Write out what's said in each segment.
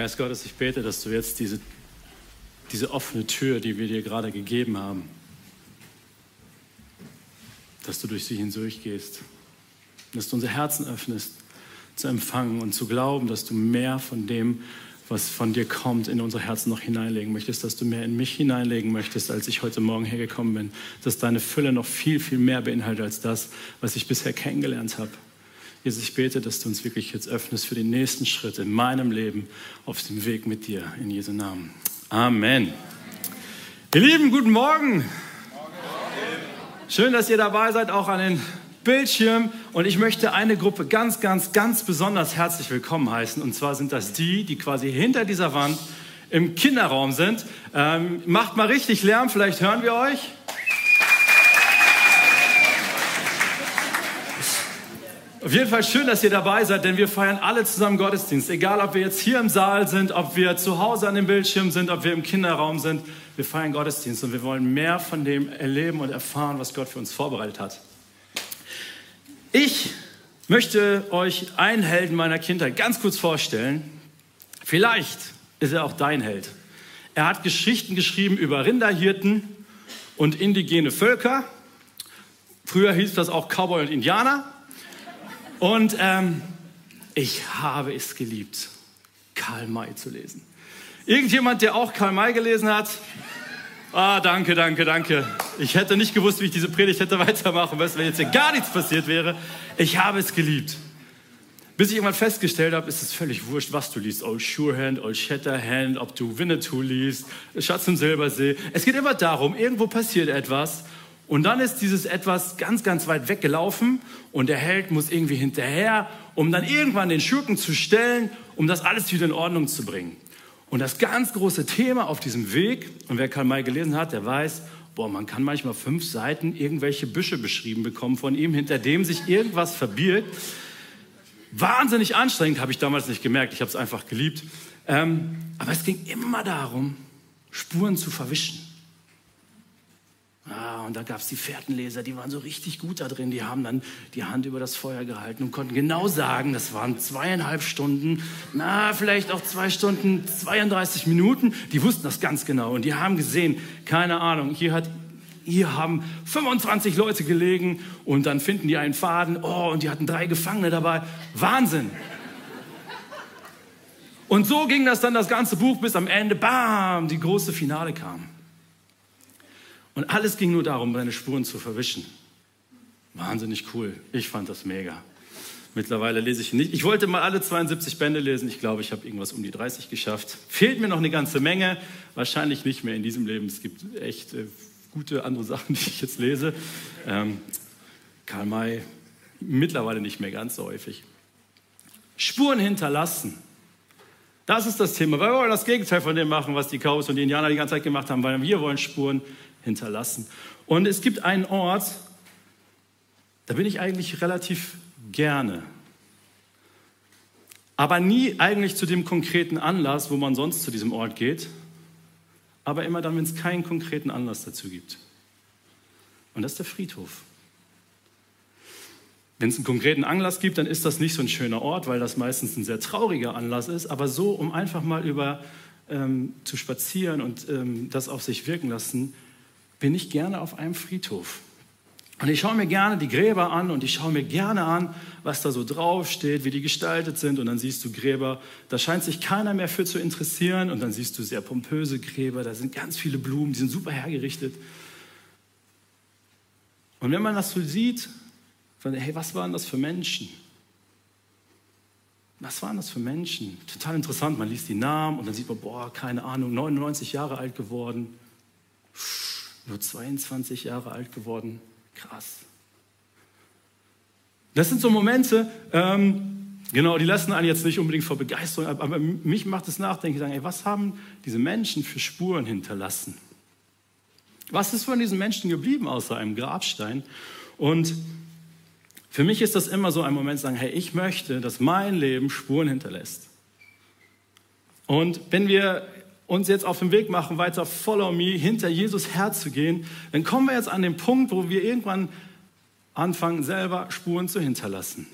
Geist Gottes, ich bete, dass du jetzt diese, diese offene Tür, die wir dir gerade gegeben haben, dass du durch sie hindurchgehst, dass du unser Herzen öffnest, zu empfangen und zu glauben, dass du mehr von dem, was von dir kommt, in unsere Herzen noch hineinlegen möchtest, dass du mehr in mich hineinlegen möchtest, als ich heute Morgen hergekommen bin, dass deine Fülle noch viel, viel mehr beinhaltet als das, was ich bisher kennengelernt habe. Jesus, ich bete, dass du uns wirklich jetzt öffnest für den nächsten Schritt in meinem Leben auf dem Weg mit dir, in Jesu Namen. Amen. Ihr Lieben, guten Morgen. Schön, dass ihr dabei seid, auch an den Bildschirm und ich möchte eine Gruppe ganz, ganz, ganz besonders herzlich willkommen heißen. Und zwar sind das die, die quasi hinter dieser Wand im Kinderraum sind. Ähm, macht mal richtig Lärm, vielleicht hören wir euch. Auf jeden Fall schön, dass ihr dabei seid, denn wir feiern alle zusammen Gottesdienst. Egal, ob wir jetzt hier im Saal sind, ob wir zu Hause an dem Bildschirm sind, ob wir im Kinderraum sind. Wir feiern Gottesdienst und wir wollen mehr von dem erleben und erfahren, was Gott für uns vorbereitet hat. Ich möchte euch einen Helden meiner Kindheit ganz kurz vorstellen. Vielleicht ist er auch dein Held. Er hat Geschichten geschrieben über Rinderhirten und indigene Völker. Früher hieß das auch Cowboy und Indianer. Und ähm, ich habe es geliebt, Karl May zu lesen. Irgendjemand, der auch Karl May gelesen hat? Ah, danke, danke, danke. Ich hätte nicht gewusst, wie ich diese Predigt hätte weitermachen müssen, wenn jetzt hier gar nichts passiert wäre. Ich habe es geliebt. Bis ich irgendwann festgestellt habe, ist es völlig wurscht, was du liest. Old Surehand, Old Shatterhand, ob du Winnetou liest, Schatz im Silbersee. Es geht immer darum, irgendwo passiert etwas und dann ist dieses etwas ganz, ganz weit weggelaufen und der Held muss irgendwie hinterher, um dann irgendwann den Schurken zu stellen, um das alles wieder in Ordnung zu bringen. Und das ganz große Thema auf diesem Weg, und wer Karl May gelesen hat, der weiß, boah, man kann manchmal fünf Seiten irgendwelche Büsche beschrieben bekommen von ihm, hinter dem sich irgendwas verbirgt. Wahnsinnig anstrengend, habe ich damals nicht gemerkt, ich habe es einfach geliebt. Ähm, aber es ging immer darum, Spuren zu verwischen. Ah, und da gab es die Fährtenleser, die waren so richtig gut da drin. Die haben dann die Hand über das Feuer gehalten und konnten genau sagen, das waren zweieinhalb Stunden, na, vielleicht auch zwei Stunden, 32 Minuten. Die wussten das ganz genau und die haben gesehen, keine Ahnung, hier hat hier haben 25 Leute gelegen und dann finden die einen Faden, oh, und die hatten drei Gefangene dabei. Wahnsinn! Und so ging das dann das ganze Buch bis am Ende, bam, die große Finale kam. Und alles ging nur darum, seine Spuren zu verwischen. Wahnsinnig cool. Ich fand das mega. Mittlerweile lese ich nicht. Ich wollte mal alle 72 Bände lesen. Ich glaube, ich habe irgendwas um die 30 geschafft. Fehlt mir noch eine ganze Menge. Wahrscheinlich nicht mehr in diesem Leben. Es gibt echt äh, gute andere Sachen, die ich jetzt lese. Ähm, Karl May mittlerweile nicht mehr ganz so häufig. Spuren hinterlassen. Das ist das Thema. Wir wollen das Gegenteil von dem machen, was die Chaos und die Indianer die ganze Zeit gemacht haben, weil wir wollen Spuren hinterlassen. Und es gibt einen Ort, da bin ich eigentlich relativ gerne. Aber nie eigentlich zu dem konkreten Anlass, wo man sonst zu diesem Ort geht. Aber immer dann, wenn es keinen konkreten Anlass dazu gibt. Und das ist der Friedhof. Wenn es einen konkreten Anlass gibt, dann ist das nicht so ein schöner Ort, weil das meistens ein sehr trauriger Anlass ist. Aber so, um einfach mal über ähm, zu spazieren und ähm, das auf sich wirken lassen, bin ich gerne auf einem Friedhof. Und ich schaue mir gerne die Gräber an und ich schaue mir gerne an, was da so draufsteht, wie die gestaltet sind. Und dann siehst du Gräber, da scheint sich keiner mehr für zu interessieren. Und dann siehst du sehr pompöse Gräber, da sind ganz viele Blumen, die sind super hergerichtet. Und wenn man das so sieht, von, hey, was waren das für Menschen? Was waren das für Menschen? Total interessant, man liest die Namen und dann sieht man, boah, keine Ahnung, 99 Jahre alt geworden. Puh nur 22 Jahre alt geworden. Krass. Das sind so Momente, ähm, genau, die lassen einen jetzt nicht unbedingt vor Begeisterung, aber mich macht es nachdenken, sagen, ey, was haben diese Menschen für Spuren hinterlassen? Was ist von diesen Menschen geblieben außer einem Grabstein? Und für mich ist das immer so ein Moment, sagen, hey, ich möchte, dass mein Leben Spuren hinterlässt. Und wenn wir uns jetzt auf den Weg machen, weiter Follow Me, hinter Jesus herzugehen, dann kommen wir jetzt an den Punkt, wo wir irgendwann anfangen, selber Spuren zu hinterlassen.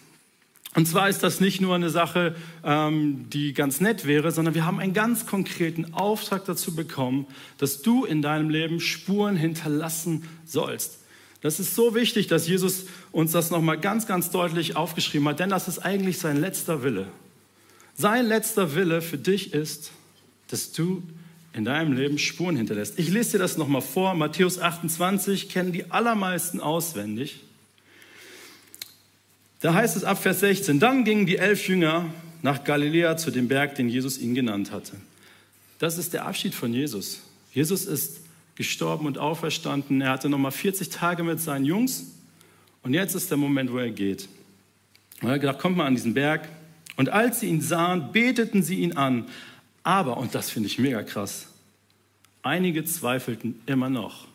Und zwar ist das nicht nur eine Sache, ähm, die ganz nett wäre, sondern wir haben einen ganz konkreten Auftrag dazu bekommen, dass du in deinem Leben Spuren hinterlassen sollst. Das ist so wichtig, dass Jesus uns das nochmal ganz, ganz deutlich aufgeschrieben hat, denn das ist eigentlich sein letzter Wille. Sein letzter Wille für dich ist, dass du in deinem Leben Spuren hinterlässt. Ich lese dir das nochmal vor. Matthäus 28 kennen die allermeisten auswendig. Da heißt es ab Vers 16, dann gingen die elf Jünger nach Galiläa zu dem Berg, den Jesus ihnen genannt hatte. Das ist der Abschied von Jesus. Jesus ist gestorben und auferstanden. Er hatte nochmal 40 Tage mit seinen Jungs und jetzt ist der Moment, wo er geht. Und er hat gedacht, kommt mal an diesen Berg. Und als sie ihn sahen, beteten sie ihn an. Aber, und das finde ich mega krass, einige zweifelten immer noch.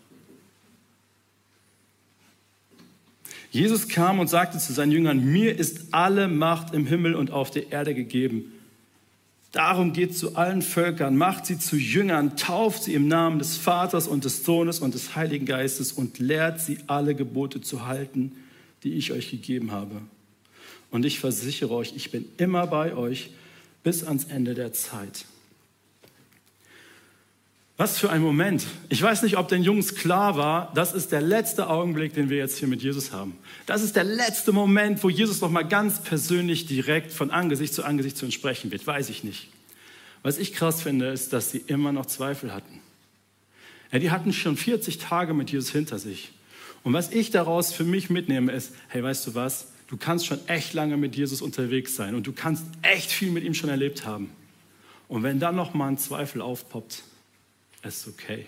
Jesus kam und sagte zu seinen Jüngern, mir ist alle Macht im Himmel und auf der Erde gegeben. Darum geht zu allen Völkern, macht sie zu Jüngern, tauft sie im Namen des Vaters und des Sohnes und des Heiligen Geistes und lehrt sie alle Gebote zu halten, die ich euch gegeben habe. Und ich versichere euch, ich bin immer bei euch bis ans Ende der Zeit. Was für ein Moment. Ich weiß nicht, ob den Jungs klar war, das ist der letzte Augenblick, den wir jetzt hier mit Jesus haben. Das ist der letzte Moment, wo Jesus noch mal ganz persönlich direkt von Angesicht zu Angesicht zu uns sprechen wird. Weiß ich nicht. Was ich krass finde, ist, dass sie immer noch Zweifel hatten. Ja, die hatten schon 40 Tage mit Jesus hinter sich. Und was ich daraus für mich mitnehme, ist, hey, weißt du was? Du kannst schon echt lange mit Jesus unterwegs sein und du kannst echt viel mit ihm schon erlebt haben. Und wenn dann noch mal ein Zweifel aufpoppt, ist okay.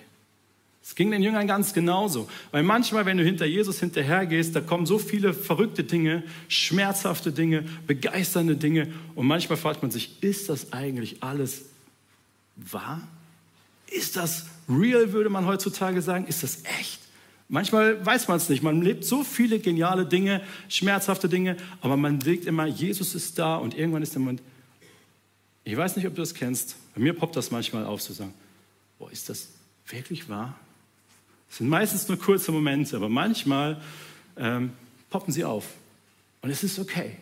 Es ging den Jüngern ganz genauso. Weil manchmal, wenn du hinter Jesus hinterhergehst, da kommen so viele verrückte Dinge, schmerzhafte Dinge, begeisternde Dinge. Und manchmal fragt man sich, ist das eigentlich alles wahr? Ist das real, würde man heutzutage sagen? Ist das echt? Manchmal weiß man es nicht. Man lebt so viele geniale Dinge, schmerzhafte Dinge, aber man denkt immer, Jesus ist da und irgendwann ist der Moment, ich weiß nicht, ob du das kennst, bei mir poppt das manchmal auf, zu sagen, boah, ist das wirklich wahr? Es sind meistens nur kurze Momente, aber manchmal ähm, poppen sie auf. Und es ist okay.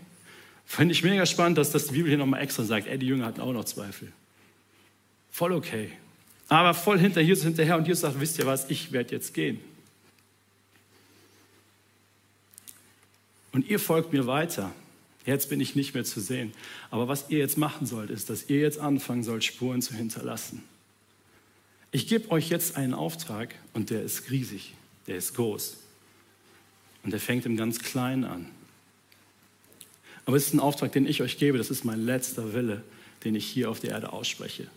Finde ich mega spannend, dass das die Bibel hier nochmal extra sagt, ey, die Jünger hatten auch noch Zweifel. Voll okay. Aber voll hinter Jesus hinterher und Jesus sagt, wisst ihr was, ich werde jetzt gehen. Und ihr folgt mir weiter. Jetzt bin ich nicht mehr zu sehen. Aber was ihr jetzt machen sollt, ist, dass ihr jetzt anfangen sollt, Spuren zu hinterlassen. Ich gebe euch jetzt einen Auftrag und der ist riesig, der ist groß. Und der fängt im ganz Kleinen an. Aber es ist ein Auftrag, den ich euch gebe, das ist mein letzter Wille, den ich hier auf der Erde ausspreche.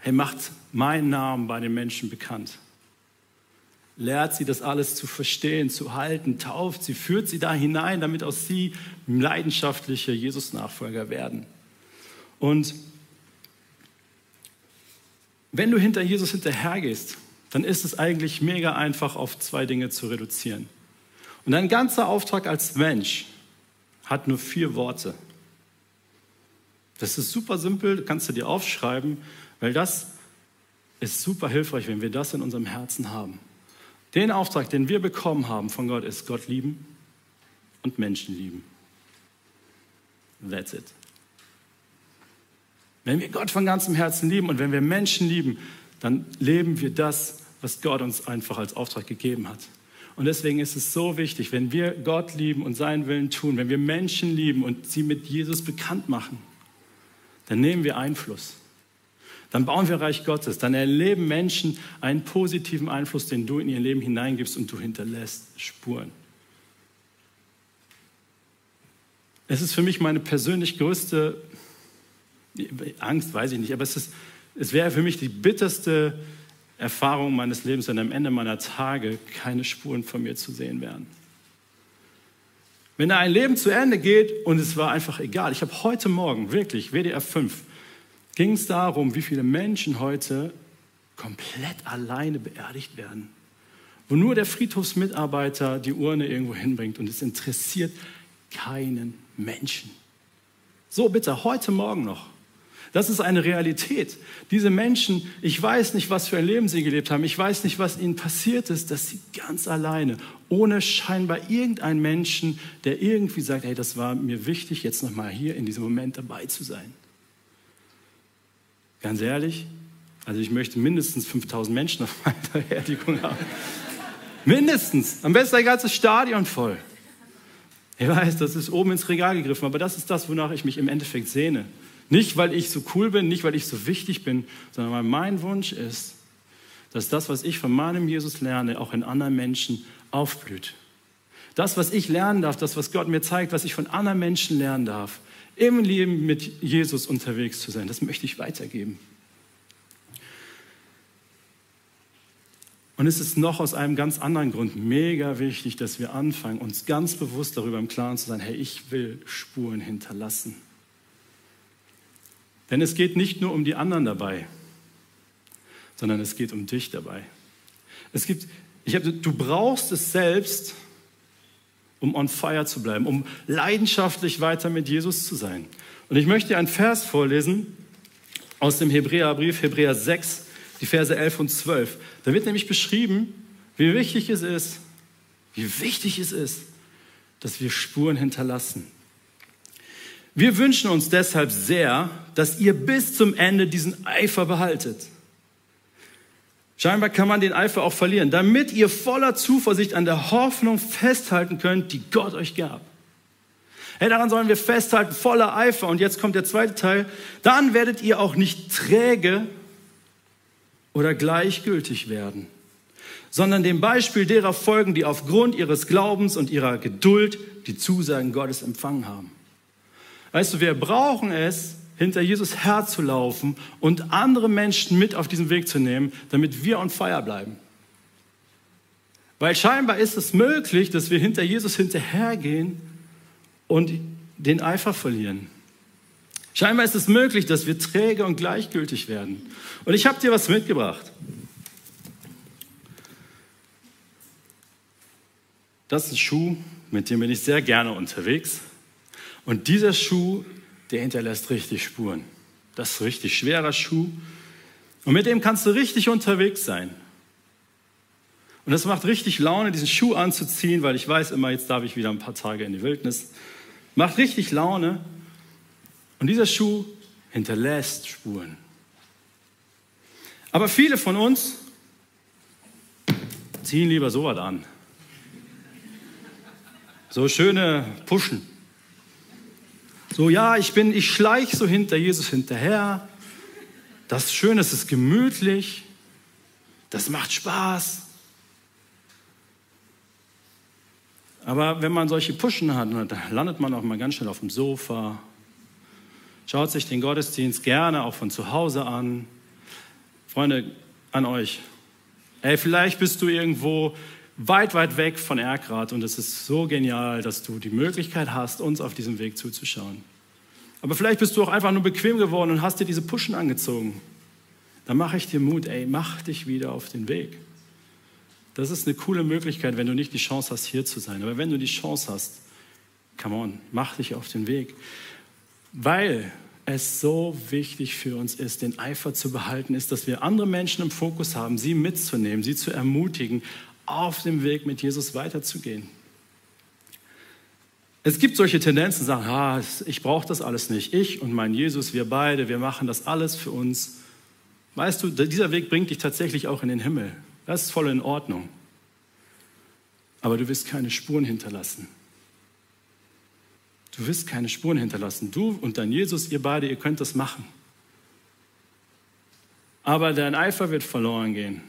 Hey, macht meinen Namen bei den Menschen bekannt. Lehrt sie, das alles zu verstehen, zu halten, tauft sie, führt sie da hinein, damit auch sie leidenschaftliche Jesus-Nachfolger werden. Und wenn du hinter Jesus hinterhergehst, dann ist es eigentlich mega einfach, auf zwei Dinge zu reduzieren. Und dein ganzer Auftrag als Mensch hat nur vier Worte. Das ist super simpel, kannst du dir aufschreiben, weil das ist super hilfreich, wenn wir das in unserem Herzen haben. Den Auftrag, den wir bekommen haben von Gott, ist Gott lieben und Menschen lieben. That's it. Wenn wir Gott von ganzem Herzen lieben und wenn wir Menschen lieben, dann leben wir das, was Gott uns einfach als Auftrag gegeben hat. Und deswegen ist es so wichtig, wenn wir Gott lieben und seinen Willen tun, wenn wir Menschen lieben und sie mit Jesus bekannt machen, dann nehmen wir Einfluss. Dann bauen wir Reich Gottes. Dann erleben Menschen einen positiven Einfluss, den du in ihr Leben hineingibst und du hinterlässt Spuren. Es ist für mich meine persönlich größte Angst weiß ich nicht, aber es, ist, es wäre für mich die bitterste Erfahrung meines Lebens, wenn am Ende meiner Tage keine Spuren von mir zu sehen wären. Wenn da ein Leben zu Ende geht und es war einfach egal. Ich habe heute Morgen, wirklich, WDR 5, ging es darum, wie viele Menschen heute komplett alleine beerdigt werden. Wo nur der Friedhofsmitarbeiter die Urne irgendwo hinbringt und es interessiert keinen Menschen. So bitte, heute Morgen noch. Das ist eine Realität. Diese Menschen, ich weiß nicht, was für ein Leben sie gelebt haben. Ich weiß nicht, was ihnen passiert ist, dass sie ganz alleine, ohne scheinbar irgendeinen Menschen, der irgendwie sagt, hey, das war mir wichtig, jetzt nochmal hier in diesem Moment dabei zu sein. Ganz ehrlich, also ich möchte mindestens 5000 Menschen auf meiner Beerdigung haben. mindestens. Am besten ein ganzes Stadion voll. Ich weiß, das ist oben ins Regal gegriffen, aber das ist das, wonach ich mich im Endeffekt sehne. Nicht, weil ich so cool bin, nicht, weil ich so wichtig bin, sondern weil mein Wunsch ist, dass das, was ich von meinem Jesus lerne, auch in anderen Menschen aufblüht. Das, was ich lernen darf, das, was Gott mir zeigt, was ich von anderen Menschen lernen darf, im Leben mit Jesus unterwegs zu sein, das möchte ich weitergeben. Und es ist noch aus einem ganz anderen Grund mega wichtig, dass wir anfangen, uns ganz bewusst darüber im Klaren zu sein, hey, ich will Spuren hinterlassen. Denn es geht nicht nur um die anderen dabei, sondern es geht um dich dabei. Es gibt, ich hab, du brauchst es selbst, um on fire zu bleiben, um leidenschaftlich weiter mit Jesus zu sein. Und ich möchte dir einen Vers vorlesen aus dem Hebräerbrief, Hebräer 6, die Verse 11 und 12. Da wird nämlich beschrieben, wie wichtig es ist, wie wichtig es ist, dass wir Spuren hinterlassen. Wir wünschen uns deshalb sehr, dass ihr bis zum Ende diesen Eifer behaltet. Scheinbar kann man den Eifer auch verlieren, damit ihr voller Zuversicht an der Hoffnung festhalten könnt, die Gott euch gab. Hey, daran sollen wir festhalten, voller Eifer. Und jetzt kommt der zweite Teil. Dann werdet ihr auch nicht träge oder gleichgültig werden, sondern dem Beispiel derer folgen, die aufgrund ihres Glaubens und ihrer Geduld die Zusagen Gottes empfangen haben. Weißt du, wir brauchen es, hinter Jesus herzulaufen und andere Menschen mit auf diesen Weg zu nehmen, damit wir on fire bleiben. Weil scheinbar ist es möglich, dass wir hinter Jesus hinterhergehen und den Eifer verlieren. Scheinbar ist es möglich, dass wir träge und gleichgültig werden. Und ich habe dir was mitgebracht. Das ist ein Schuh, mit dem bin ich sehr gerne unterwegs. Und dieser Schuh, der hinterlässt richtig Spuren. Das ist ein richtig schwerer Schuh. Und mit dem kannst du richtig unterwegs sein. Und es macht richtig Laune, diesen Schuh anzuziehen, weil ich weiß immer, jetzt darf ich wieder ein paar Tage in die Wildnis. Macht richtig Laune. Und dieser Schuh hinterlässt Spuren. Aber viele von uns ziehen lieber sowas an. So schöne Puschen. So, ja, ich bin, ich schleiche so hinter Jesus hinterher. Das ist schön, es ist gemütlich. Das macht Spaß. Aber wenn man solche Puschen hat, dann landet man auch mal ganz schnell auf dem Sofa, schaut sich den Gottesdienst gerne auch von zu Hause an. Freunde, an euch. Ey, vielleicht bist du irgendwo weit, weit weg von Erkrad und es ist so genial, dass du die Möglichkeit hast, uns auf diesem Weg zuzuschauen. Aber vielleicht bist du auch einfach nur bequem geworden und hast dir diese Puschen angezogen. Dann mache ich dir Mut, ey, mach dich wieder auf den Weg. Das ist eine coole Möglichkeit, wenn du nicht die Chance hast, hier zu sein. Aber wenn du die Chance hast, come on, mach dich auf den Weg. Weil es so wichtig für uns ist, den Eifer zu behalten, ist, dass wir andere Menschen im Fokus haben, sie mitzunehmen, sie zu ermutigen, auf dem Weg mit Jesus weiterzugehen. Es gibt solche Tendenzen, sagen, ah, ich brauche das alles nicht. Ich und mein Jesus, wir beide, wir machen das alles für uns. Weißt du, dieser Weg bringt dich tatsächlich auch in den Himmel. Das ist voll in Ordnung. Aber du wirst keine Spuren hinterlassen. Du wirst keine Spuren hinterlassen. Du und dein Jesus, ihr beide, ihr könnt das machen. Aber dein Eifer wird verloren gehen.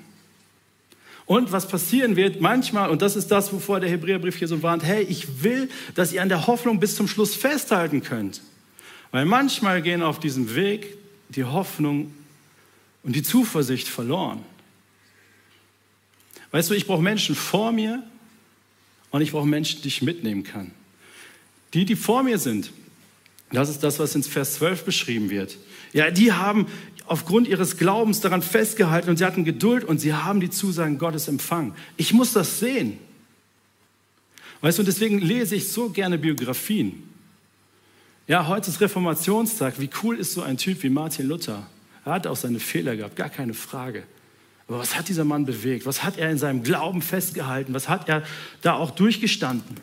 Und was passieren wird manchmal, und das ist das, wovor der Hebräerbrief hier so warnt, hey, ich will, dass ihr an der Hoffnung bis zum Schluss festhalten könnt. Weil manchmal gehen auf diesem Weg die Hoffnung und die Zuversicht verloren. Weißt du, ich brauche Menschen vor mir und ich brauche Menschen, die ich mitnehmen kann. Die, die vor mir sind, das ist das, was in Vers 12 beschrieben wird. Ja, die haben aufgrund ihres Glaubens daran festgehalten und sie hatten Geduld und sie haben die Zusagen Gottes empfangen. Ich muss das sehen. Weißt du, und deswegen lese ich so gerne Biografien. Ja, heute ist Reformationstag. Wie cool ist so ein Typ wie Martin Luther? Er hat auch seine Fehler gehabt, gar keine Frage. Aber was hat dieser Mann bewegt? Was hat er in seinem Glauben festgehalten? Was hat er da auch durchgestanden?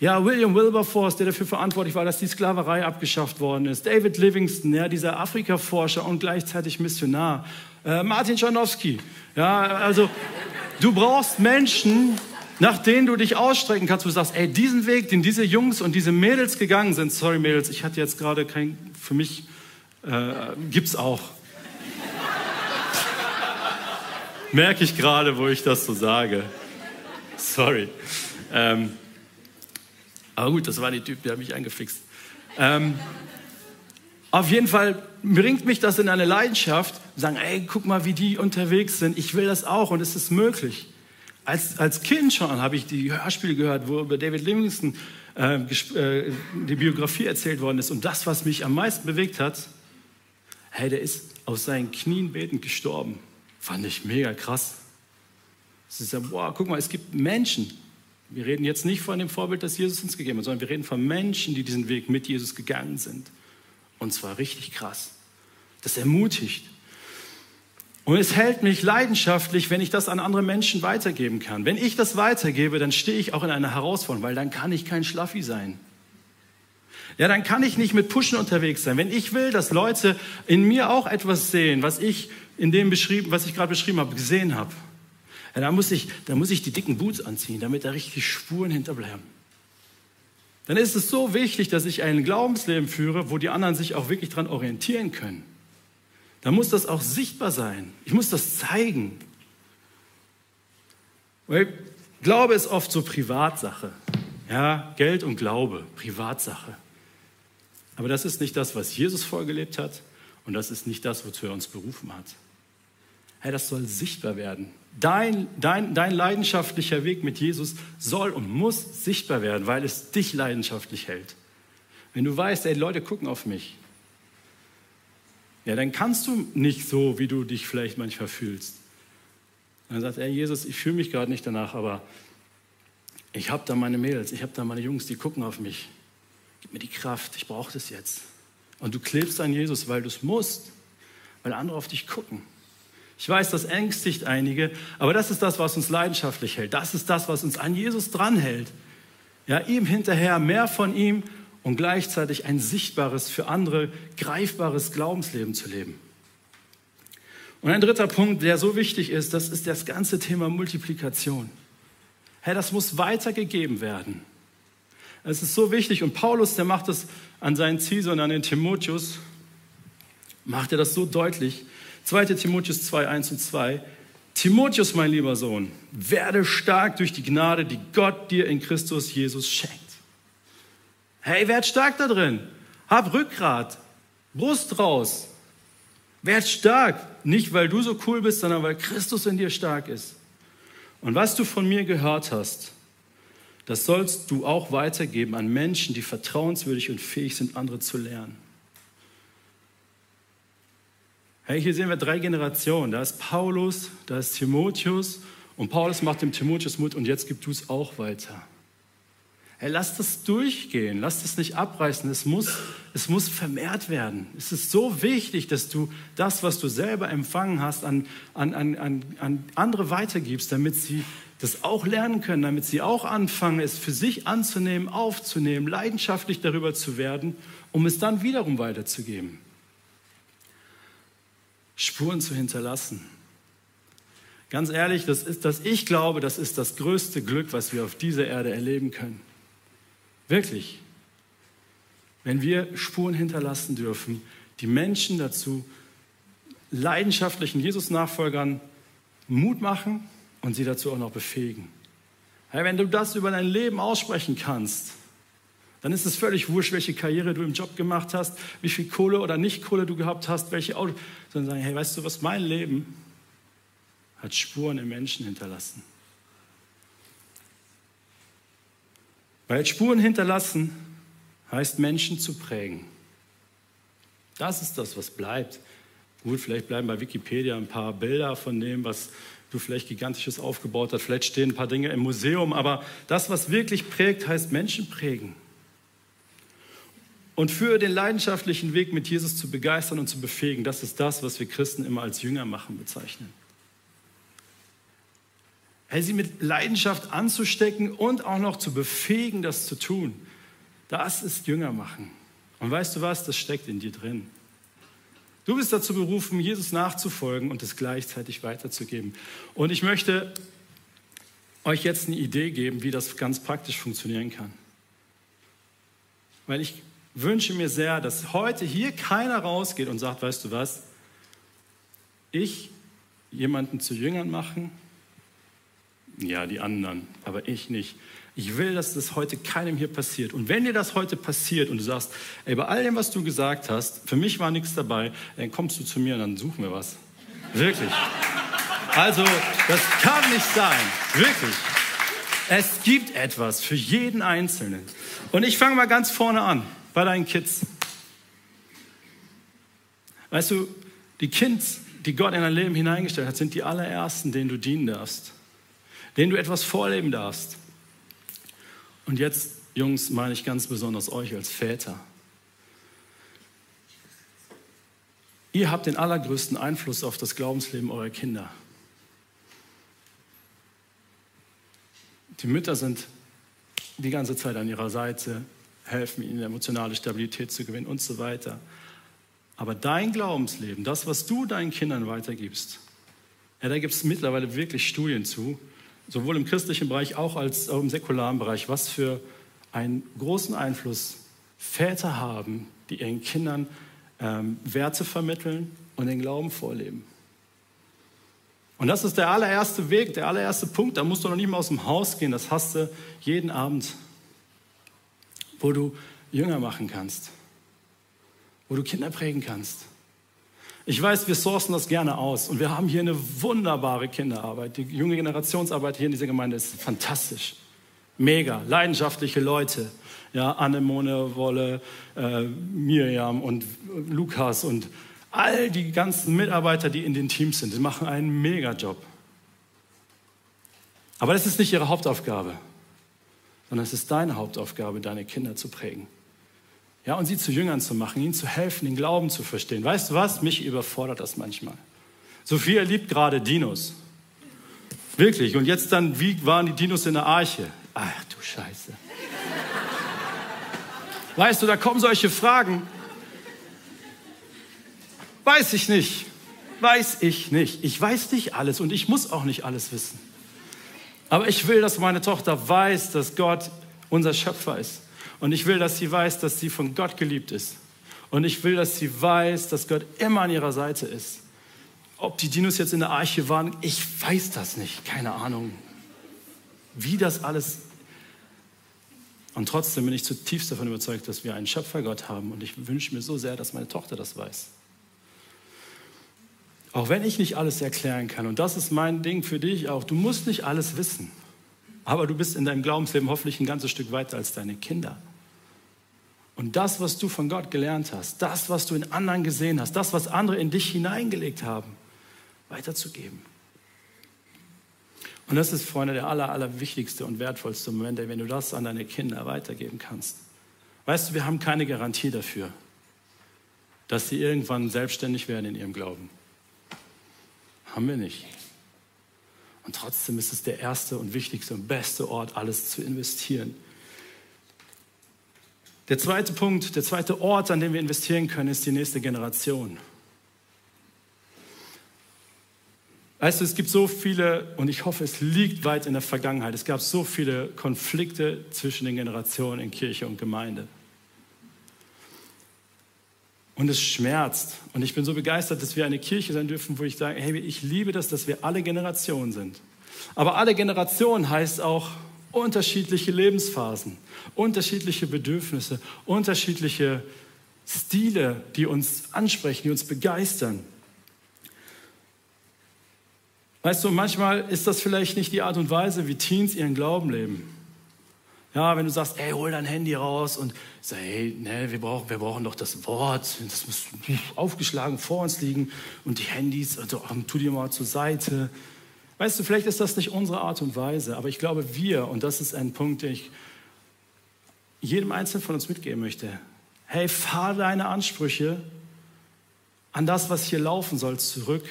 Ja, William Wilberforce, der dafür verantwortlich war, dass die Sklaverei abgeschafft worden ist. David Livingston, ja, dieser Afrika-Forscher und gleichzeitig Missionar. Äh, Martin Czarnowski. Ja, also du brauchst Menschen, nach denen du dich ausstrecken kannst, du sagst, ey, diesen Weg, den diese Jungs und diese Mädels gegangen sind, sorry Mädels, ich hatte jetzt gerade kein, für mich äh, gibt's auch. Merke ich gerade, wo ich das so sage. Sorry. Ähm, aber gut, das war die Typ, der hat mich eingefixt. Ähm, auf jeden Fall bringt mich das in eine Leidenschaft, sagen, ey, guck mal, wie die unterwegs sind. Ich will das auch und es ist möglich. Als, als Kind schon habe ich die Hörspiele gehört, wo über David Livingston äh, äh, die Biografie erzählt worden ist. Und das, was mich am meisten bewegt hat, hey, der ist aus seinen Knien betend gestorben. Fand ich mega krass. Ist ja, boah, guck mal, es gibt Menschen. Wir reden jetzt nicht von dem Vorbild, das Jesus uns gegeben hat, sondern wir reden von Menschen, die diesen Weg mit Jesus gegangen sind. Und zwar richtig krass. Das ermutigt. Und es hält mich leidenschaftlich, wenn ich das an andere Menschen weitergeben kann. Wenn ich das weitergebe, dann stehe ich auch in einer Herausforderung, weil dann kann ich kein Schlaffi sein. Ja, dann kann ich nicht mit Pushen unterwegs sein. Wenn ich will, dass Leute in mir auch etwas sehen, was ich in dem beschrieben, was ich gerade beschrieben habe, gesehen habe, ja, da, muss ich, da muss ich die dicken Boots anziehen, damit da richtig Spuren hinterbleiben. Dann ist es so wichtig, dass ich ein Glaubensleben führe, wo die anderen sich auch wirklich daran orientieren können. Da muss das auch sichtbar sein. Ich muss das zeigen. Weil Glaube ist oft so Privatsache. Ja, Geld und Glaube, Privatsache. Aber das ist nicht das, was Jesus vorgelebt hat und das ist nicht das, wozu er uns berufen hat. Hey, das soll sichtbar werden. Dein, dein, dein leidenschaftlicher Weg mit Jesus soll und muss sichtbar werden, weil es dich leidenschaftlich hält. Wenn du weißt, ey, Leute gucken auf mich, ja, dann kannst du nicht so, wie du dich vielleicht manchmal fühlst. Dann sagt er, Jesus, ich fühle mich gerade nicht danach, aber ich habe da meine Mädels, ich habe da meine Jungs, die gucken auf mich. Gib mir die Kraft, ich brauche das jetzt. Und du klebst an Jesus, weil du es musst, weil andere auf dich gucken. Ich weiß, das ängstigt einige, aber das ist das, was uns leidenschaftlich hält. Das ist das, was uns an Jesus dranhält. Ja, ihm hinterher, mehr von ihm und gleichzeitig ein sichtbares, für andere greifbares Glaubensleben zu leben. Und ein dritter Punkt, der so wichtig ist, das ist das ganze Thema Multiplikation. Hey, das muss weitergegeben werden. Es ist so wichtig und Paulus, der macht das an seinen Ziel und an den Timotheus, macht er das so deutlich. 2. Timotheus 2, 1 und 2. Timotheus, mein lieber Sohn, werde stark durch die Gnade, die Gott dir in Christus Jesus schenkt. Hey, werd stark da drin. Hab Rückgrat. Brust raus. Werd stark. Nicht, weil du so cool bist, sondern weil Christus in dir stark ist. Und was du von mir gehört hast, das sollst du auch weitergeben an Menschen, die vertrauenswürdig und fähig sind, andere zu lernen. Hey, hier sehen wir drei Generationen. Da ist Paulus, da ist Timotheus und Paulus macht dem Timotheus Mut und jetzt gibst du es auch weiter. Hey, lass das durchgehen, lass das nicht abreißen. Es muss, es muss vermehrt werden. Es ist so wichtig, dass du das, was du selber empfangen hast, an, an, an, an andere weitergibst, damit sie das auch lernen können, damit sie auch anfangen, es für sich anzunehmen, aufzunehmen, leidenschaftlich darüber zu werden, um es dann wiederum weiterzugeben. Spuren zu hinterlassen. Ganz ehrlich, das ist, dass ich glaube, das ist das größte Glück, was wir auf dieser Erde erleben können. Wirklich. Wenn wir Spuren hinterlassen dürfen, die Menschen dazu leidenschaftlichen Jesus-Nachfolgern Mut machen und sie dazu auch noch befähigen. Hey, wenn du das über dein Leben aussprechen kannst, dann ist es völlig wurscht, welche Karriere du im Job gemacht hast, wie viel Kohle oder nicht Kohle du gehabt hast, welche Auto, sondern sagen, hey, weißt du was, mein Leben hat Spuren im Menschen hinterlassen. Weil Spuren hinterlassen heißt Menschen zu prägen. Das ist das, was bleibt. Gut, vielleicht bleiben bei Wikipedia ein paar Bilder von dem, was du vielleicht gigantisches aufgebaut hast. Vielleicht stehen ein paar Dinge im Museum, aber das, was wirklich prägt, heißt Menschen prägen. Und für den leidenschaftlichen Weg mit Jesus zu begeistern und zu befähigen. Das ist das, was wir Christen immer als Jünger machen bezeichnen. Hey, sie mit Leidenschaft anzustecken und auch noch zu befähigen, das zu tun. Das ist Jünger machen. Und weißt du was, das steckt in dir drin. Du bist dazu berufen, Jesus nachzufolgen und es gleichzeitig weiterzugeben. Und ich möchte euch jetzt eine Idee geben, wie das ganz praktisch funktionieren kann. Weil ich wünsche mir sehr, dass heute hier keiner rausgeht und sagt, weißt du was, ich jemanden zu Jüngern machen, ja, die anderen, aber ich nicht. Ich will, dass das heute keinem hier passiert. Und wenn dir das heute passiert und du sagst, ey, bei all dem, was du gesagt hast, für mich war nichts dabei, dann kommst du zu mir und dann suchen wir was. Wirklich. Also, das kann nicht sein. Wirklich. Es gibt etwas für jeden Einzelnen. Und ich fange mal ganz vorne an, bei deinen Kids. Weißt du, die Kids, die Gott in dein Leben hineingestellt hat, sind die allerersten, denen du dienen darfst, denen du etwas vorleben darfst. Und jetzt, Jungs, meine ich ganz besonders euch als Väter. Ihr habt den allergrößten Einfluss auf das Glaubensleben eurer Kinder. Die Mütter sind die ganze Zeit an ihrer Seite, helfen ihnen, emotionale Stabilität zu gewinnen und so weiter. Aber dein Glaubensleben, das, was du deinen Kindern weitergibst, ja, da gibt es mittlerweile wirklich Studien zu, sowohl im christlichen Bereich auch als auch im säkularen Bereich, was für einen großen Einfluss Väter haben, die ihren Kindern ähm, Werte vermitteln und den Glauben vorleben. Und das ist der allererste Weg, der allererste Punkt. Da musst du noch nicht mal aus dem Haus gehen. Das hast du jeden Abend, wo du Jünger machen kannst, wo du Kinder prägen kannst. Ich weiß, wir sourcen das gerne aus und wir haben hier eine wunderbare Kinderarbeit. Die junge Generationsarbeit hier in dieser Gemeinde ist fantastisch. Mega, leidenschaftliche Leute. Ja, Annemone, Wolle, äh, Miriam und Lukas und all die ganzen Mitarbeiter, die in den Teams sind, die machen einen Mega-Job. Aber das ist nicht ihre Hauptaufgabe, sondern es ist deine Hauptaufgabe, deine Kinder zu prägen. Ja, und sie zu Jüngern zu machen, ihnen zu helfen, den Glauben zu verstehen. Weißt du was? Mich überfordert das manchmal. Sophia liebt gerade Dinos. Wirklich. Und jetzt dann, wie waren die Dinos in der Arche? Ach du Scheiße. Weißt du, da kommen solche Fragen. Weiß ich nicht. Weiß ich nicht. Ich weiß nicht alles und ich muss auch nicht alles wissen. Aber ich will, dass meine Tochter weiß, dass Gott unser Schöpfer ist. Und ich will, dass sie weiß, dass sie von Gott geliebt ist. Und ich will, dass sie weiß, dass Gott immer an ihrer Seite ist. Ob die Dinos jetzt in der Arche waren, ich weiß das nicht. Keine Ahnung. Wie das alles. Und trotzdem bin ich zutiefst davon überzeugt, dass wir einen Schöpfergott haben. Und ich wünsche mir so sehr, dass meine Tochter das weiß. Auch wenn ich nicht alles erklären kann, und das ist mein Ding für dich auch, du musst nicht alles wissen, aber du bist in deinem Glaubensleben hoffentlich ein ganzes Stück weiter als deine Kinder. Und das, was du von Gott gelernt hast, das, was du in anderen gesehen hast, das, was andere in dich hineingelegt haben, weiterzugeben. Und das ist, Freunde, der aller, aller wichtigste und wertvollste Moment, wenn du das an deine Kinder weitergeben kannst. Weißt du, wir haben keine Garantie dafür, dass sie irgendwann selbstständig werden in ihrem Glauben. Haben wir nicht. Und trotzdem ist es der erste und wichtigste und beste Ort, alles zu investieren. Der zweite Punkt, der zweite Ort, an dem wir investieren können, ist die nächste Generation. Weißt du, es gibt so viele, und ich hoffe, es liegt weit in der Vergangenheit, es gab so viele Konflikte zwischen den Generationen in Kirche und Gemeinde. Und es schmerzt. Und ich bin so begeistert, dass wir eine Kirche sein dürfen, wo ich sage, hey, ich liebe das, dass wir alle Generationen sind. Aber alle Generationen heißt auch unterschiedliche Lebensphasen, unterschiedliche Bedürfnisse, unterschiedliche Stile, die uns ansprechen, die uns begeistern. Weißt du, manchmal ist das vielleicht nicht die Art und Weise, wie Teens ihren Glauben leben. Ja, wenn du sagst, ey, hol dein Handy raus und sag, hey, ne, wir brauchen, wir brauchen doch das Wort, das muss aufgeschlagen vor uns liegen und die Handys, also, tu die mal zur Seite. Weißt du, vielleicht ist das nicht unsere Art und Weise, aber ich glaube, wir, und das ist ein Punkt, den ich jedem Einzelnen von uns mitgeben möchte, hey, fahr deine Ansprüche an das, was hier laufen soll, zurück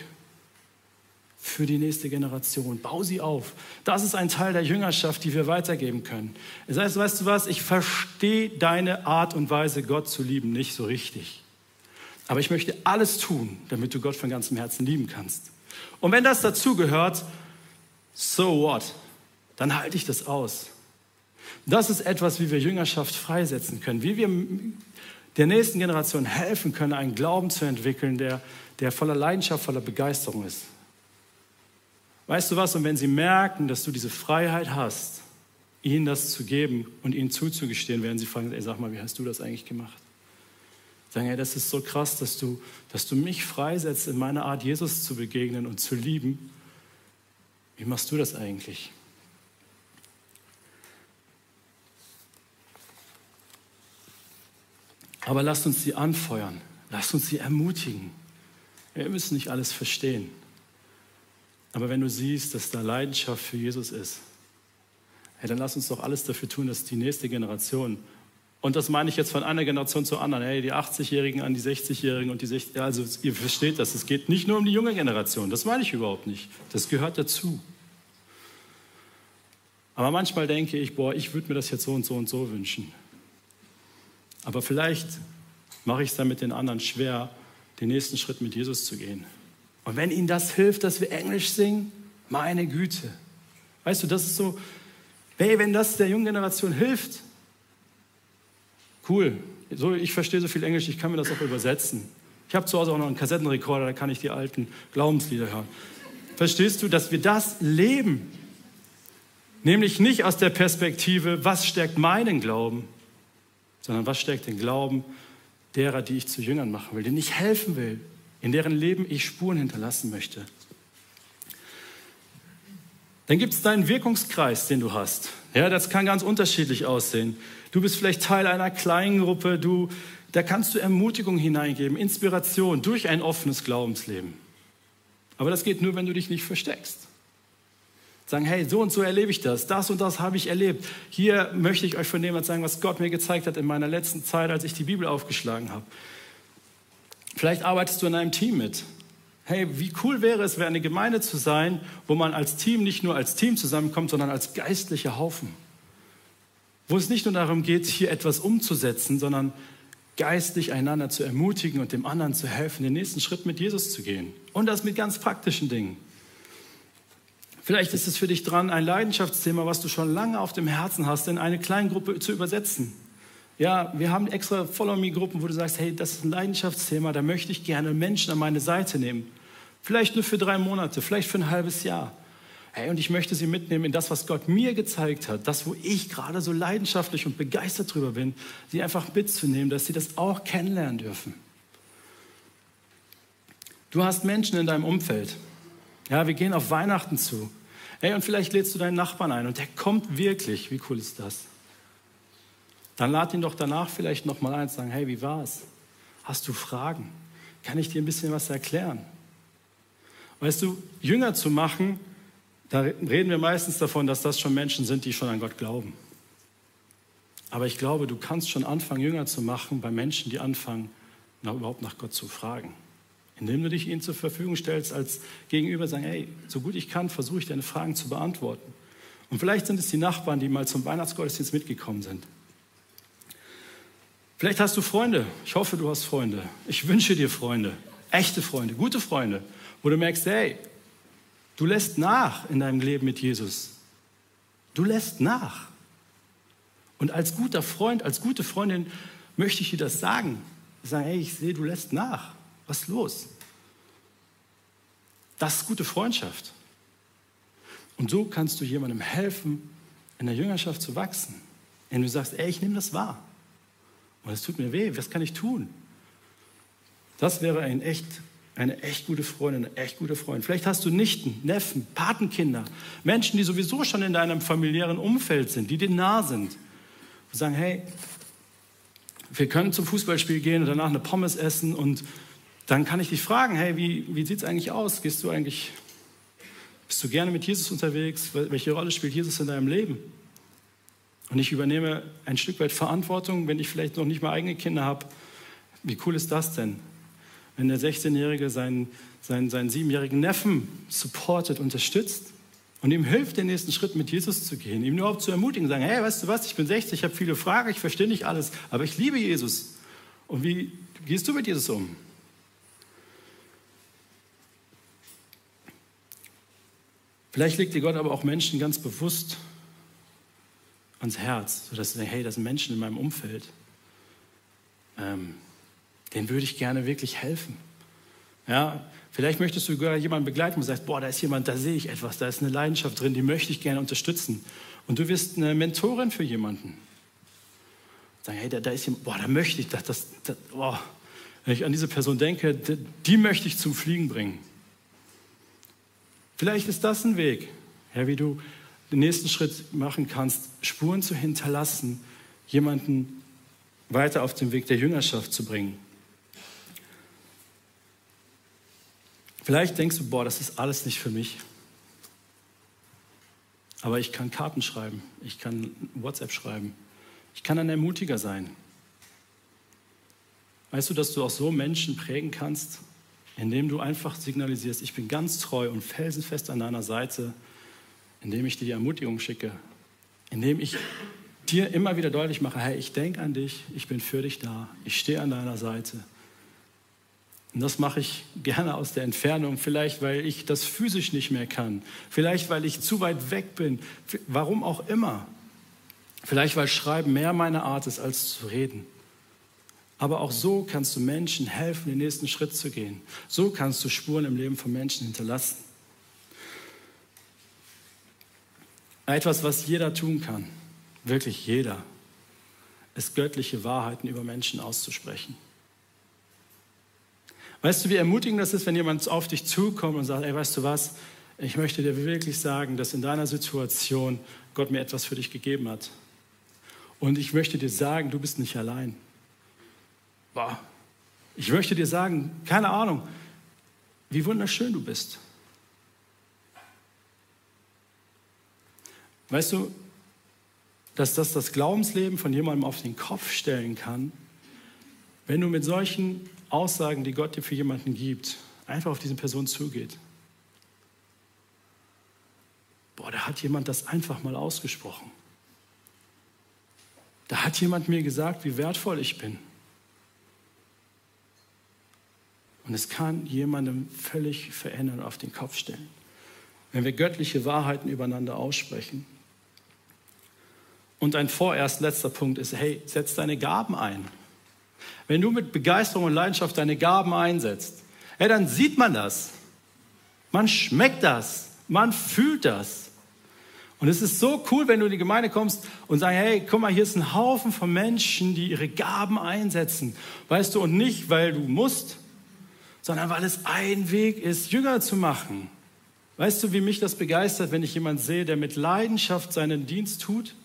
für die nächste Generation. Bau sie auf. Das ist ein Teil der Jüngerschaft, die wir weitergeben können. Das heißt, weißt du was, ich verstehe deine Art und Weise, Gott zu lieben, nicht so richtig. Aber ich möchte alles tun, damit du Gott von ganzem Herzen lieben kannst. Und wenn das dazugehört, so what? Dann halte ich das aus. Das ist etwas, wie wir Jüngerschaft freisetzen können, wie wir der nächsten Generation helfen können, einen Glauben zu entwickeln, der, der voller Leidenschaft, voller Begeisterung ist. Weißt du was? Und wenn sie merken, dass du diese Freiheit hast, ihnen das zu geben und ihnen zuzugestehen, werden sie fragen, ey, sag mal, wie hast du das eigentlich gemacht? Sagen, ey, das ist so krass, dass du, dass du mich freisetzt, in meiner Art Jesus zu begegnen und zu lieben. Wie machst du das eigentlich? Aber lasst uns sie anfeuern, lasst uns sie ermutigen. Wir müssen nicht alles verstehen. Aber wenn du siehst, dass da Leidenschaft für Jesus ist, hey, dann lass uns doch alles dafür tun, dass die nächste Generation, und das meine ich jetzt von einer Generation zur anderen, hey, die 80-Jährigen an die 60-Jährigen und die 60, also ihr versteht das, es geht nicht nur um die junge Generation, das meine ich überhaupt nicht. Das gehört dazu. Aber manchmal denke ich, boah, ich würde mir das jetzt so und so und so wünschen. Aber vielleicht mache ich es dann mit den anderen schwer, den nächsten Schritt mit Jesus zu gehen. Und wenn ihnen das hilft, dass wir Englisch singen, meine Güte. Weißt du, das ist so, hey, wenn das der jungen Generation hilft, cool. So, ich verstehe so viel Englisch, ich kann mir das auch übersetzen. Ich habe zu Hause auch noch einen Kassettenrekorder, da kann ich die alten Glaubenslieder hören. Verstehst du, dass wir das leben? Nämlich nicht aus der Perspektive, was stärkt meinen Glauben, sondern was stärkt den Glauben derer, die ich zu Jüngern machen will, denen ich helfen will, in deren Leben ich Spuren hinterlassen möchte. Dann gibt es deinen Wirkungskreis, den du hast. Ja, das kann ganz unterschiedlich aussehen. Du bist vielleicht Teil einer kleinen Gruppe, du, da kannst du Ermutigung hineingeben, Inspiration durch ein offenes Glaubensleben. Aber das geht nur, wenn du dich nicht versteckst. Sagen, hey, so und so erlebe ich das, das und das habe ich erlebt. Hier möchte ich euch von dem was sagen, was Gott mir gezeigt hat in meiner letzten Zeit, als ich die Bibel aufgeschlagen habe. Vielleicht arbeitest du in einem Team mit. Hey, wie cool wäre es, eine Gemeinde zu sein, wo man als Team nicht nur als Team zusammenkommt, sondern als geistlicher Haufen. Wo es nicht nur darum geht, hier etwas umzusetzen, sondern geistlich einander zu ermutigen und dem anderen zu helfen, den nächsten Schritt mit Jesus zu gehen. Und das mit ganz praktischen Dingen. Vielleicht ist es für dich dran, ein Leidenschaftsthema, was du schon lange auf dem Herzen hast, in eine kleine Gruppe zu übersetzen. Ja, wir haben extra Follow-Me-Gruppen, wo du sagst, hey, das ist ein Leidenschaftsthema, da möchte ich gerne Menschen an meine Seite nehmen. Vielleicht nur für drei Monate, vielleicht für ein halbes Jahr. Hey, und ich möchte sie mitnehmen in das, was Gott mir gezeigt hat, das, wo ich gerade so leidenschaftlich und begeistert drüber bin, sie einfach mitzunehmen, dass sie das auch kennenlernen dürfen. Du hast Menschen in deinem Umfeld. Ja, wir gehen auf Weihnachten zu. Hey, und vielleicht lädst du deinen Nachbarn ein und der kommt wirklich. Wie cool ist das? Dann lad ihn doch danach vielleicht nochmal ein und sagen, hey, wie war's? Hast du Fragen? Kann ich dir ein bisschen was erklären? Weißt du, Jünger zu machen, da reden wir meistens davon, dass das schon Menschen sind, die schon an Gott glauben. Aber ich glaube, du kannst schon anfangen, Jünger zu machen bei Menschen, die anfangen, überhaupt nach Gott zu fragen indem du dich ihnen zur Verfügung stellst als Gegenüber, sagen, hey, so gut ich kann, versuche ich deine Fragen zu beantworten. Und vielleicht sind es die Nachbarn, die mal zum Weihnachtsgottesdienst mitgekommen sind. Vielleicht hast du Freunde. Ich hoffe, du hast Freunde. Ich wünsche dir Freunde. Echte Freunde, gute Freunde, wo du merkst, hey, du lässt nach in deinem Leben mit Jesus. Du lässt nach. Und als guter Freund, als gute Freundin möchte ich dir das sagen. Sagen, hey, ich sehe, du lässt nach. Was ist los? Das ist gute Freundschaft. Und so kannst du jemandem helfen, in der Jüngerschaft zu wachsen. Wenn du sagst, ey, ich nehme das wahr. Und es tut mir weh, was kann ich tun? Das wäre ein echt, eine echt gute Freundin, ein echt guter Freund. Vielleicht hast du Nichten, Neffen, Patenkinder, Menschen, die sowieso schon in deinem familiären Umfeld sind, die dir nah sind. Und sagen, hey, wir können zum Fußballspiel gehen und danach eine Pommes essen und dann kann ich dich fragen, hey, wie, wie sieht es eigentlich aus? Gehst du eigentlich, bist du gerne mit Jesus unterwegs? Welche Rolle spielt Jesus in deinem Leben? Und ich übernehme ein Stück weit Verantwortung, wenn ich vielleicht noch nicht mal eigene Kinder habe. Wie cool ist das denn? Wenn der 16-Jährige seinen, seinen, seinen siebenjährigen Neffen supportet, unterstützt und ihm hilft, den nächsten Schritt mit Jesus zu gehen, ihm auch zu ermutigen, sagen, hey, weißt du was, ich bin 60, ich habe viele Fragen, ich verstehe nicht alles, aber ich liebe Jesus. Und wie gehst du mit Jesus um? Vielleicht legt dir Gott aber auch Menschen ganz bewusst ans Herz, sodass du denkst, hey, das sind Menschen in meinem Umfeld, ähm, denen würde ich gerne wirklich helfen. Ja, vielleicht möchtest du sogar jemanden begleiten und sagst, boah, da ist jemand, da sehe ich etwas, da ist eine Leidenschaft drin, die möchte ich gerne unterstützen. Und du wirst eine Mentorin für jemanden. Sagen, hey, da, da ist jemand, boah, da möchte ich, das, das, das boah. wenn ich an diese Person denke, die, die möchte ich zum Fliegen bringen. Vielleicht ist das ein Weg, ja, wie du den nächsten Schritt machen kannst, Spuren zu hinterlassen, jemanden weiter auf den Weg der Jüngerschaft zu bringen. Vielleicht denkst du, boah, das ist alles nicht für mich. Aber ich kann Karten schreiben, ich kann WhatsApp schreiben, ich kann ein Ermutiger sein. Weißt du, dass du auch so Menschen prägen kannst, indem du einfach signalisierst, ich bin ganz treu und felsenfest an deiner Seite, indem ich dir die Ermutigung schicke, indem ich dir immer wieder deutlich mache, hey, ich denke an dich, ich bin für dich da, ich stehe an deiner Seite. Und das mache ich gerne aus der Entfernung, vielleicht weil ich das physisch nicht mehr kann, vielleicht weil ich zu weit weg bin, warum auch immer. Vielleicht weil Schreiben mehr meine Art ist als zu reden. Aber auch so kannst du Menschen helfen, den nächsten Schritt zu gehen. So kannst du Spuren im Leben von Menschen hinterlassen. Etwas, was jeder tun kann, wirklich jeder, ist göttliche Wahrheiten über Menschen auszusprechen. Weißt du, wie ermutigend das ist, wenn jemand auf dich zukommt und sagt, ey, weißt du was, ich möchte dir wirklich sagen, dass in deiner Situation Gott mir etwas für dich gegeben hat. Und ich möchte dir sagen, du bist nicht allein. Boah. Ich möchte dir sagen, keine Ahnung, wie wunderschön du bist. Weißt du, dass das das Glaubensleben von jemandem auf den Kopf stellen kann, wenn du mit solchen Aussagen, die Gott dir für jemanden gibt, einfach auf diese Person zugeht. Boah, da hat jemand das einfach mal ausgesprochen. Da hat jemand mir gesagt, wie wertvoll ich bin. Und es kann jemandem völlig verändern auf den Kopf stellen, wenn wir göttliche Wahrheiten übereinander aussprechen. Und ein vorerst letzter Punkt ist, hey, setz deine Gaben ein. Wenn du mit Begeisterung und Leidenschaft deine Gaben einsetzt, hey, dann sieht man das. Man schmeckt das. Man fühlt das. Und es ist so cool, wenn du in die Gemeinde kommst und sagst, hey, guck mal, hier ist ein Haufen von Menschen, die ihre Gaben einsetzen. Weißt du, und nicht, weil du musst, sondern weil es ein Weg ist, Jünger zu machen. Weißt du, wie mich das begeistert, wenn ich jemanden sehe, der mit Leidenschaft seinen Dienst tut?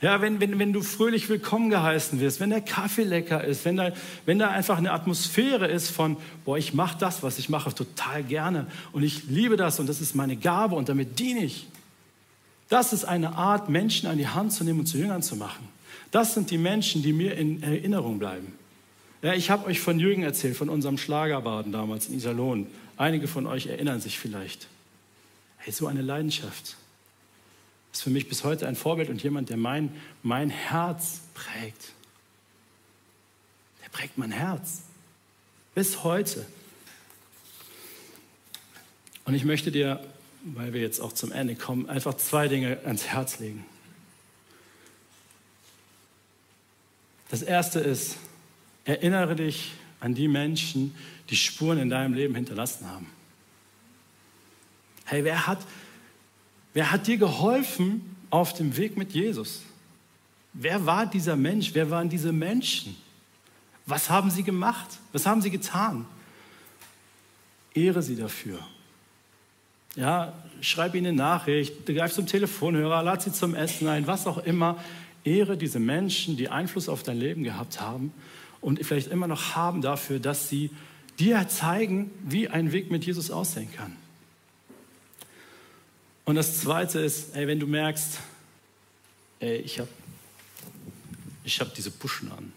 Ja, wenn, wenn, wenn du fröhlich willkommen geheißen wirst, wenn der Kaffee lecker ist, wenn da, wenn da einfach eine Atmosphäre ist von, boah, ich mache das, was ich mache, total gerne und ich liebe das und das ist meine Gabe und damit diene ich. Das ist eine Art, Menschen an die Hand zu nehmen und zu Jüngern zu machen. Das sind die Menschen, die mir in Erinnerung bleiben. Ja, ich habe euch von Jürgen erzählt, von unserem Schlagerbaden damals in Iserlohn. Einige von euch erinnern sich vielleicht. Hey, so eine Leidenschaft ist für mich bis heute ein Vorbild und jemand, der mein, mein Herz prägt. Der prägt mein Herz. Bis heute. Und ich möchte dir, weil wir jetzt auch zum Ende kommen, einfach zwei Dinge ans Herz legen. Das erste ist, erinnere dich an die Menschen, die Spuren in deinem Leben hinterlassen haben. Hey, wer hat, Wer hat dir geholfen auf dem Weg mit Jesus? Wer war dieser Mensch? Wer waren diese Menschen? Was haben sie gemacht? Was haben sie getan? Ehre sie dafür. Ja, schreib ihnen eine Nachricht, greif zum Telefonhörer, lad sie zum Essen ein, was auch immer. Ehre diese Menschen, die Einfluss auf dein Leben gehabt haben und vielleicht immer noch haben dafür, dass sie dir zeigen, wie ein Weg mit Jesus aussehen kann. Und das Zweite ist, ey, wenn du merkst, ey, ich habe ich hab diese Buschen an.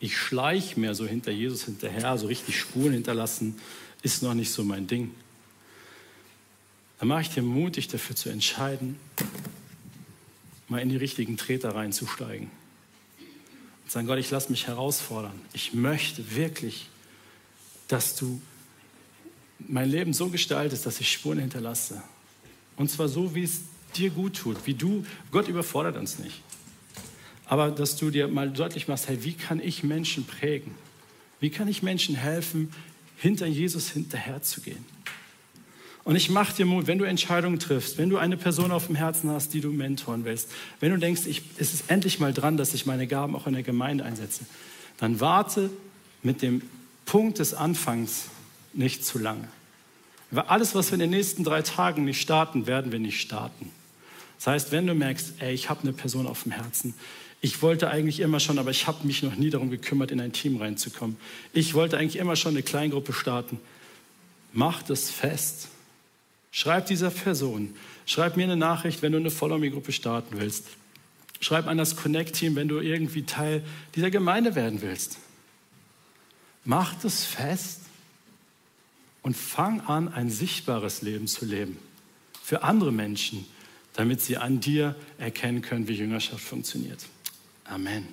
Ich schleich mehr so hinter Jesus hinterher, so richtig Spuren hinterlassen, ist noch nicht so mein Ding. Dann mache ich dir mutig dafür zu entscheiden, mal in die richtigen Treter reinzusteigen. Und sagen, Gott, ich lasse mich herausfordern. Ich möchte wirklich, dass du mein Leben so gestaltest, dass ich Spuren hinterlasse. Und zwar so, wie es dir gut tut, wie du, Gott überfordert uns nicht. Aber dass du dir mal deutlich machst, hey, wie kann ich Menschen prägen? Wie kann ich Menschen helfen, hinter Jesus hinterherzugehen? Und ich mache dir Mut, wenn du Entscheidungen triffst, wenn du eine Person auf dem Herzen hast, die du mentoren willst, wenn du denkst, ich, es ist endlich mal dran, dass ich meine Gaben auch in der Gemeinde einsetze, dann warte mit dem Punkt des Anfangs nicht zu lange. Alles, was wir in den nächsten drei Tagen nicht starten, werden wir nicht starten. Das heißt, wenn du merkst, ey, ich habe eine Person auf dem Herzen, ich wollte eigentlich immer schon, aber ich habe mich noch nie darum gekümmert, in ein Team reinzukommen. Ich wollte eigentlich immer schon eine Kleingruppe starten. Mach das fest. Schreib dieser Person. Schreib mir eine Nachricht, wenn du eine Follow-Me-Gruppe starten willst. Schreib an das Connect-Team, wenn du irgendwie Teil dieser Gemeinde werden willst. Mach das fest und fang an, ein sichtbares Leben zu leben für andere Menschen, damit sie an dir erkennen können, wie Jüngerschaft funktioniert. Amen.